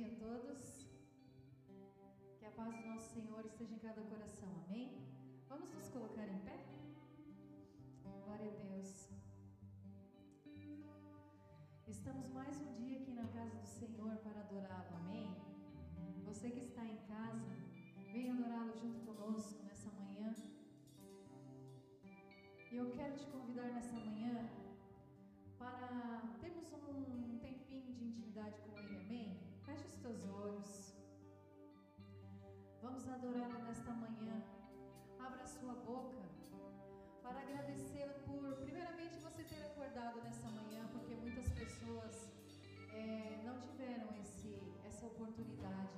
dia a todos. Que a paz do nosso Senhor esteja em cada coração. Amém? Vamos nos colocar em pé? Glória a Deus. Estamos mais um dia aqui na casa do Senhor para adorá-lo. Amém? Você que está em casa, venha adorá-lo junto conosco nessa manhã. E eu quero te convidar nessa manhã Nesta manhã. Abra sua boca para agradecê-lo por, primeiramente, você ter acordado nessa manhã, porque muitas pessoas é, não tiveram esse, essa oportunidade.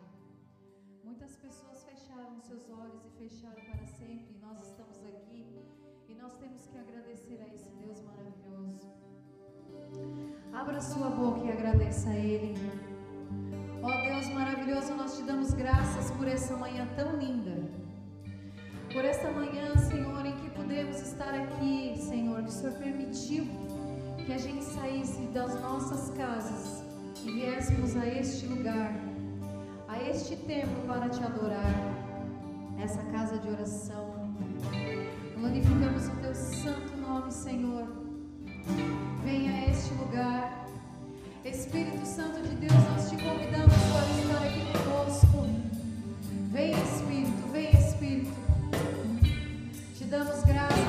Muitas pessoas fecharam seus olhos e fecharam para sempre. E nós estamos aqui e nós temos que agradecer a esse Deus maravilhoso. Abra sua boca e agradeça a Ele. Nós te damos graças por essa manhã tão linda. Por esta manhã, Senhor, em que podemos estar aqui, Senhor, que o Senhor permitiu que a gente saísse das nossas casas e viéssemos a este lugar, a este templo para te adorar, essa casa de oração. Glorificamos o teu santo nome, Senhor. Venha a este lugar. Espírito Santo de Deus, nós te convidamos para estar aqui conosco. Vem Espírito, vem Espírito. Te damos graças,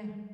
Aleluia.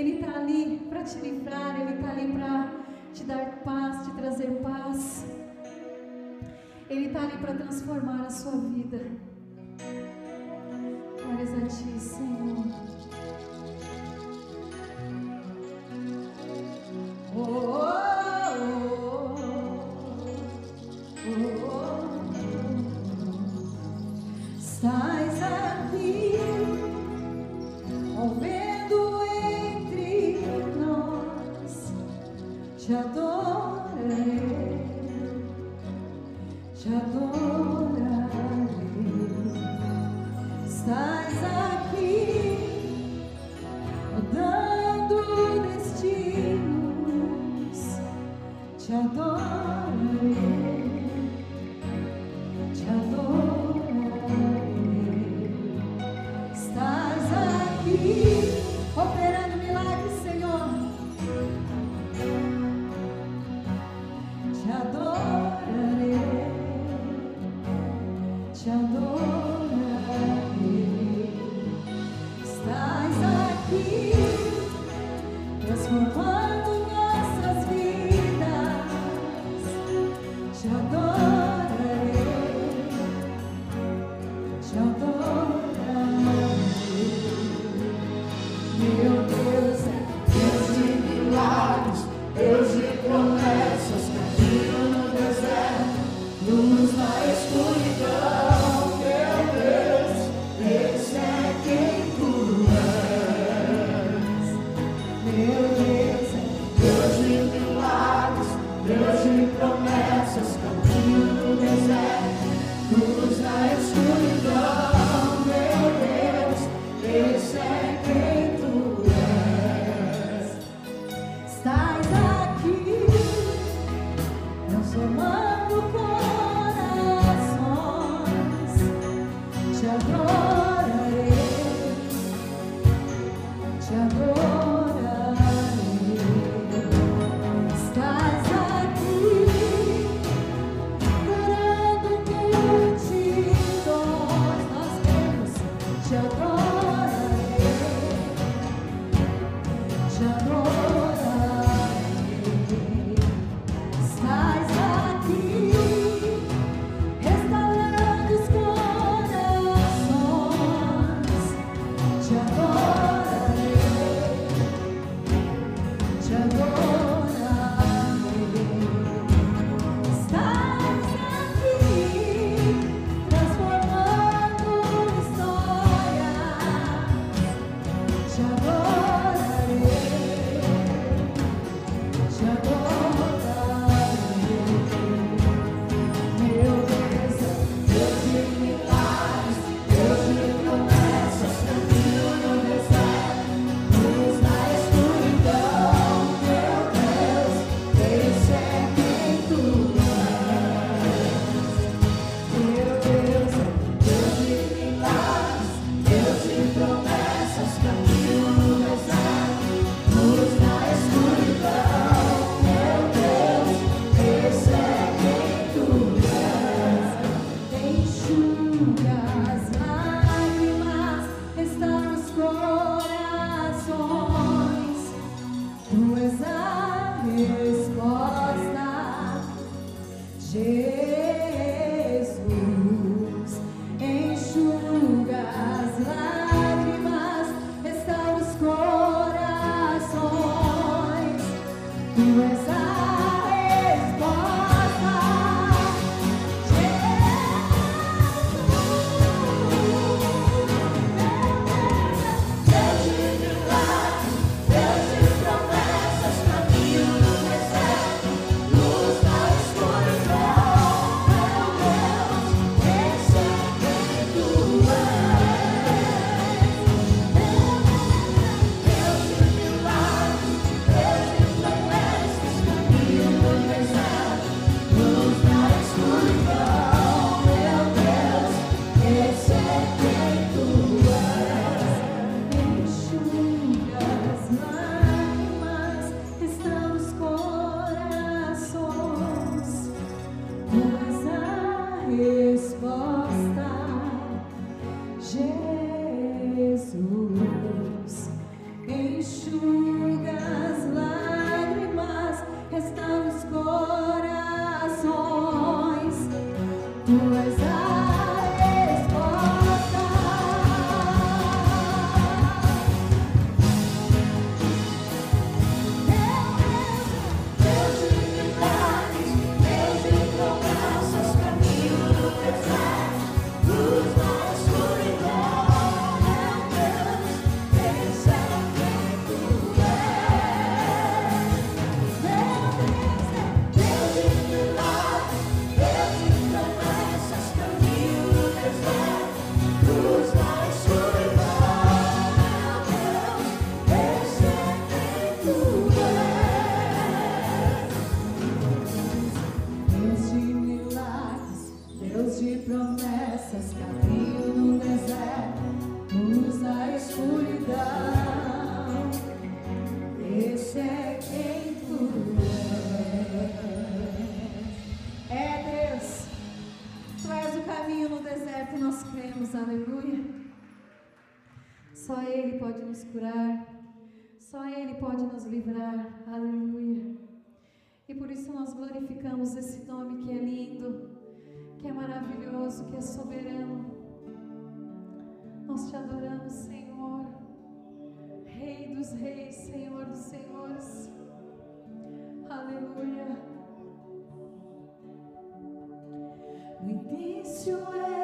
Ele está ali para te livrar, Ele está ali para te dar paz, te trazer paz. Ele está ali para transformar a sua vida. He was was Ele pode nos curar, só Ele pode nos livrar. Aleluia. E por isso nós glorificamos esse nome que é lindo, que é maravilhoso, que é soberano. Nós te adoramos, Senhor, Rei dos Reis, Senhor dos Senhores. Aleluia. O início é.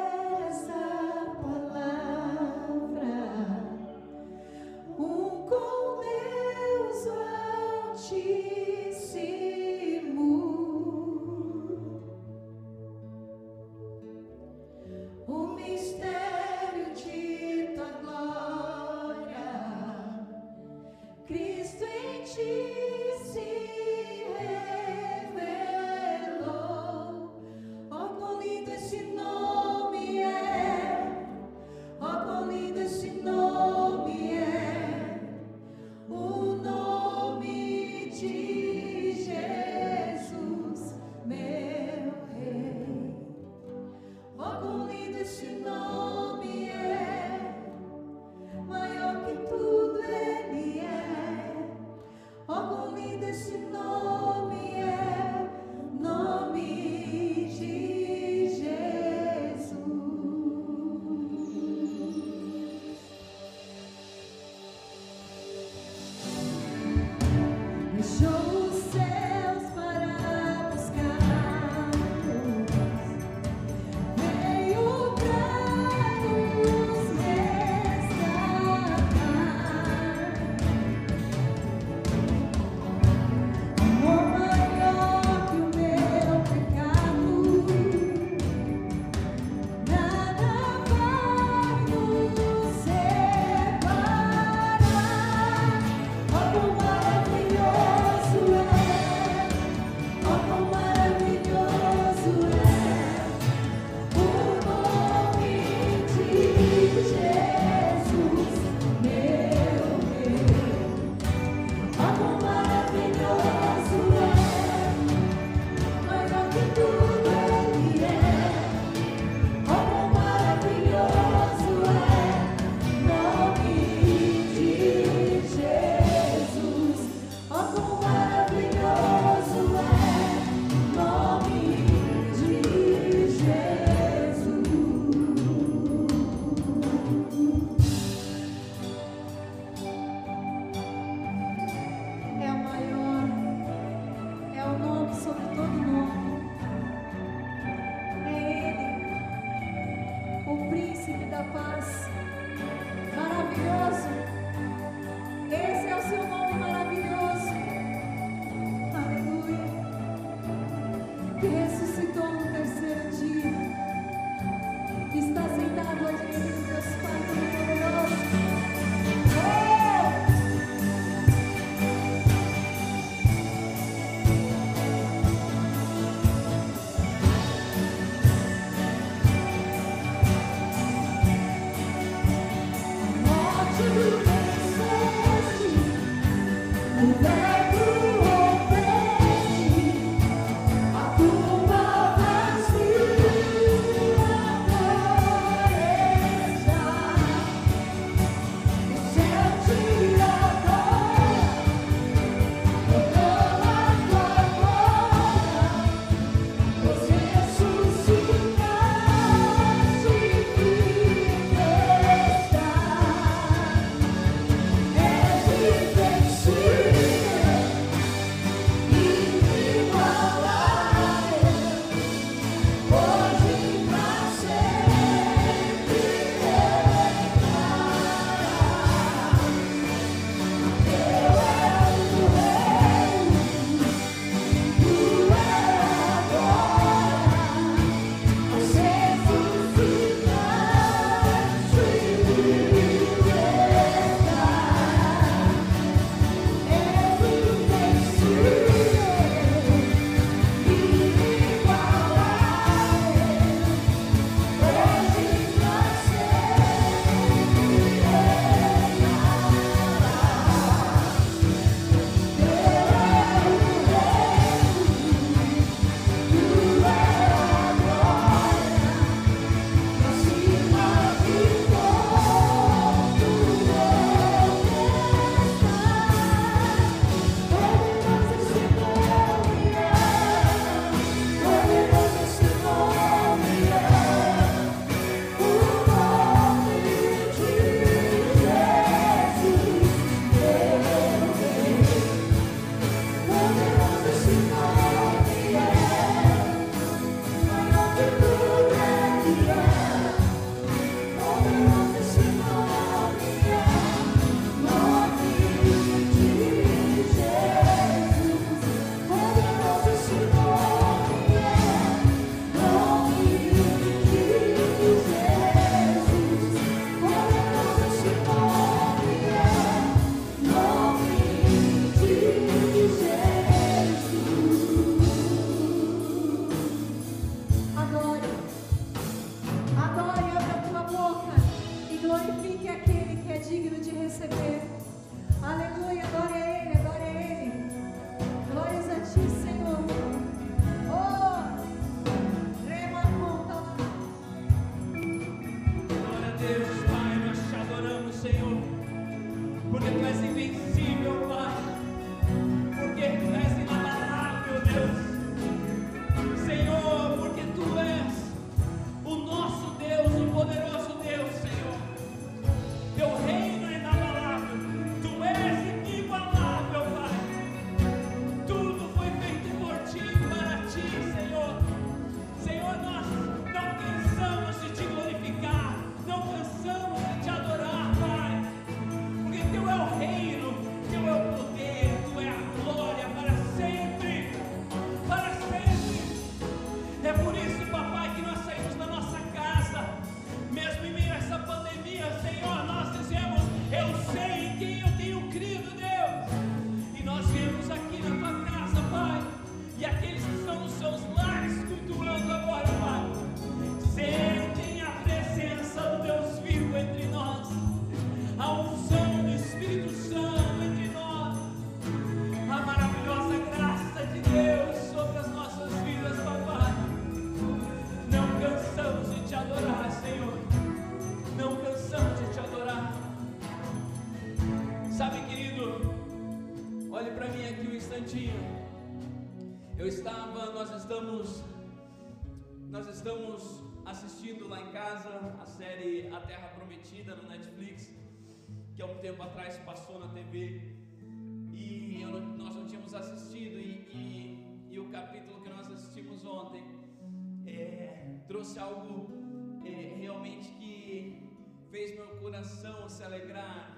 Em casa a série A Terra Prometida no Netflix, que há um tempo atrás passou na TV e nós não tínhamos assistido e, e, e, o capítulo que nós assistimos ontem é, trouxe algo é, realmente que fez meu coração se alegrar.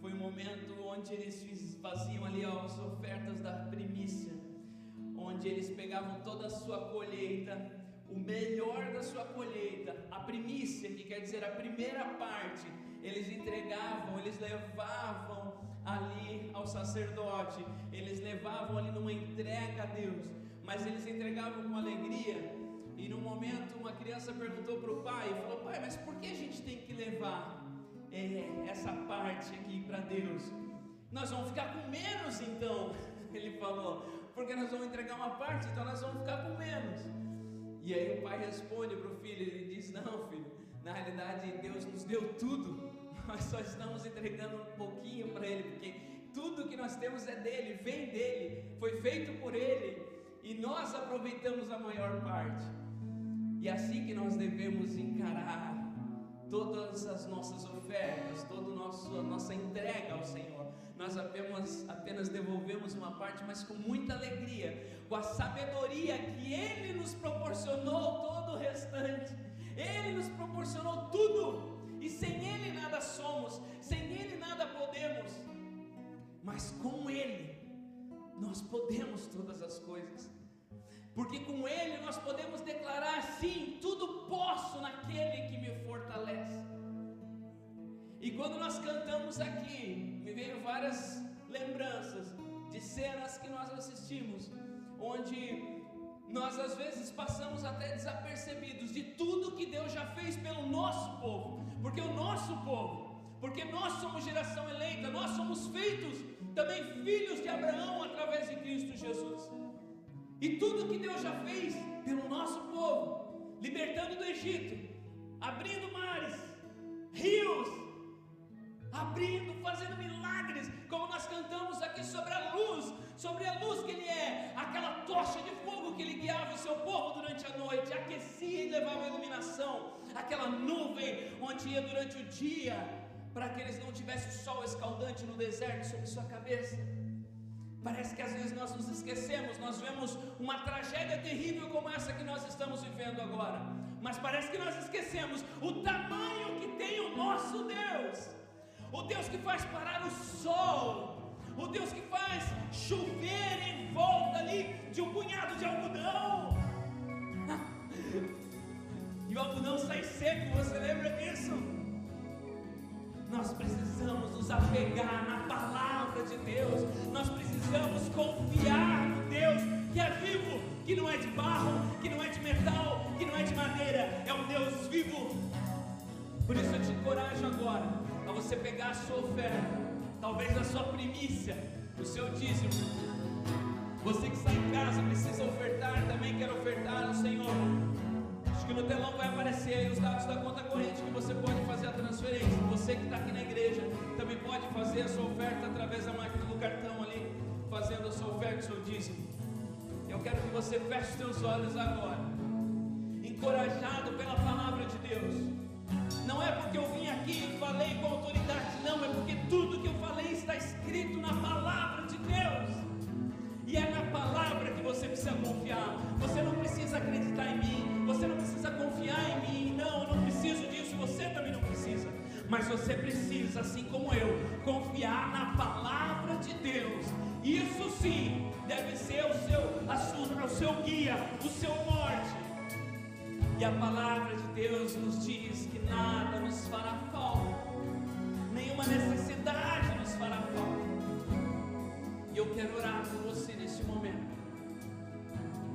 Foi um momento onde eles faziam ali as ofertas da primícia, onde eles pegavam toda a sua colheita o melhor da sua colheita, a primícia, que quer dizer a primeira parte, eles entregavam, eles levavam ali ao sacerdote, eles levavam ali numa entrega a Deus, mas eles entregavam com alegria. E no momento uma criança perguntou para o pai, falou: Pai, mas por que a gente tem que levar é, essa parte aqui para Deus? Nós vamos ficar com menos então, ele falou, porque nós vamos entregar uma parte, então nós vamos ficar com menos. E aí o pai responde para o filho, ele diz: Não, filho, na realidade Deus nos deu tudo, nós só estamos entregando um pouquinho para Ele, porque tudo que nós temos é dele, vem dele, foi feito por Ele, e nós aproveitamos a maior parte. E é assim que nós devemos todas as nossas ofertas, toda a nossa entrega ao Senhor. Nós apenas, apenas devolvemos uma parte, mas com muita alegria, com a sabedoria que Ele nos proporcionou todo o restante. Ele nos proporcionou tudo, e sem Ele nada somos, sem Ele nada podemos, mas com Ele nós podemos todas as coisas, porque com Ele nós podemos declarar sim, tudo posso naquele que me fortalece. E quando nós cantamos aqui, me veio várias lembranças de cenas que nós assistimos onde nós às vezes passamos até desapercebidos de tudo que Deus já fez pelo nosso povo, porque o nosso povo, porque nós somos geração eleita, nós somos feitos também filhos de Abraão através de Cristo Jesus. E tudo que Deus já fez pelo nosso povo, libertando do Egito, abrindo mares, rios, abrindo, fazendo milagres, como nós cantamos aqui sobre a luz, sobre a luz que Ele é, aquela tocha de fogo que Ele guiava o seu povo durante a noite, aquecia e levava a iluminação, aquela nuvem onde ia durante o dia, para que eles não tivessem o sol escaldante no deserto sobre sua cabeça. Parece que às vezes nós nos esquecemos, nós vemos uma tragédia terrível como essa que nós estamos vivendo agora, mas parece que nós esquecemos o tamanho que tem o nosso Deus o Deus que faz parar o sol, o Deus que faz chover em volta ali de um punhado de algodão. e o algodão sai seco, você lembra disso? Nós precisamos nos apegar na palavra de Deus, nós precisamos confiar no Deus que é vivo, que não é de barro, que não é de metal, que não é de madeira, é um Deus vivo. Por isso eu te encorajo agora a você pegar a sua oferta, talvez a sua primícia, o seu dízimo. Você que está em casa precisa ofertar, também quer ofertar ao Senhor. Que no telão vai aparecer aí os dados da conta corrente que você pode fazer a transferência. Você que está aqui na igreja também pode fazer a sua oferta através da máquina do cartão ali, fazendo a sua oferta, o seu dízimo. Eu quero que você feche seus olhos agora, encorajado pela palavra de Deus. Não é porque eu vim aqui e falei com autoridade, não, é porque tudo que eu falei está escrito na palavra de Deus. É palavra que você precisa confiar. Você não precisa acreditar em mim, você não precisa confiar em mim. Não, eu não preciso disso, você também não precisa. Mas você precisa, assim como eu, confiar na palavra de Deus. Isso sim deve ser o seu, a sua, o seu guia, o seu norte. E a palavra de Deus nos diz que nada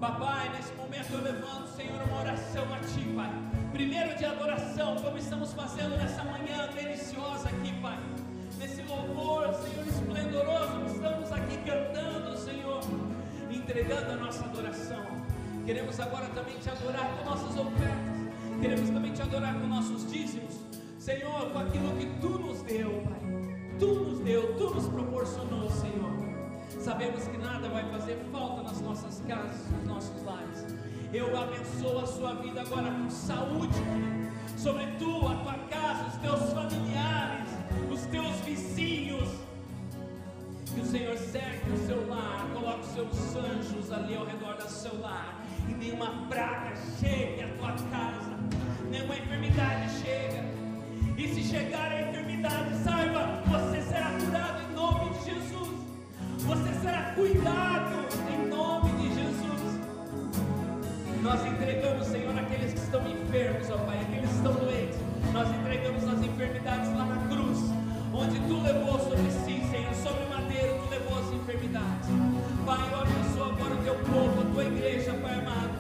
Papai, nesse momento eu levanto, Senhor, uma oração a Ti, Pai. Primeiro de adoração, como estamos fazendo nessa manhã deliciosa aqui, Pai. Nesse louvor, Senhor, esplendoroso, estamos aqui cantando, Senhor, entregando a nossa adoração. Queremos agora também te adorar com nossas ofertas. Queremos também te adorar com nossos dízimos. Senhor, com aquilo que tu nos deu, Pai. Tu nos deu, tu nos proporcionou, Senhor. Sabemos que nada vai fazer falta nas nossas casas, nos nossos lares. Eu abençoo a sua vida agora com saúde, sobre tu, a tua casa, os teus familiares, os teus vizinhos. Que o Senhor cerque o seu lar, coloque os seus anjos ali ao redor do seu lar, e nenhuma praga chegue à tua casa, nenhuma enfermidade chega. E se chegar a enfermidade, Nós entregamos, Senhor, aqueles que estão enfermos, ó Pai, aqueles que estão doentes. Nós entregamos as enfermidades lá na cruz, onde Tu levou sobre si, Senhor, sobre o madeiro, Tu levou as enfermidades. Pai, eu abençoo agora o Teu povo, a Tua igreja, Pai amado.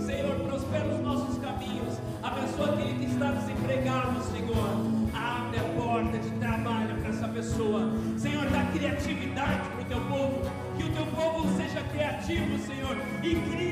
Senhor, prospera os nossos caminhos. Abençoa aquele que está desempregado, Senhor. Abre a porta de trabalho para essa pessoa. Senhor, dá criatividade para o teu povo. Que o teu povo seja criativo, Senhor. E crie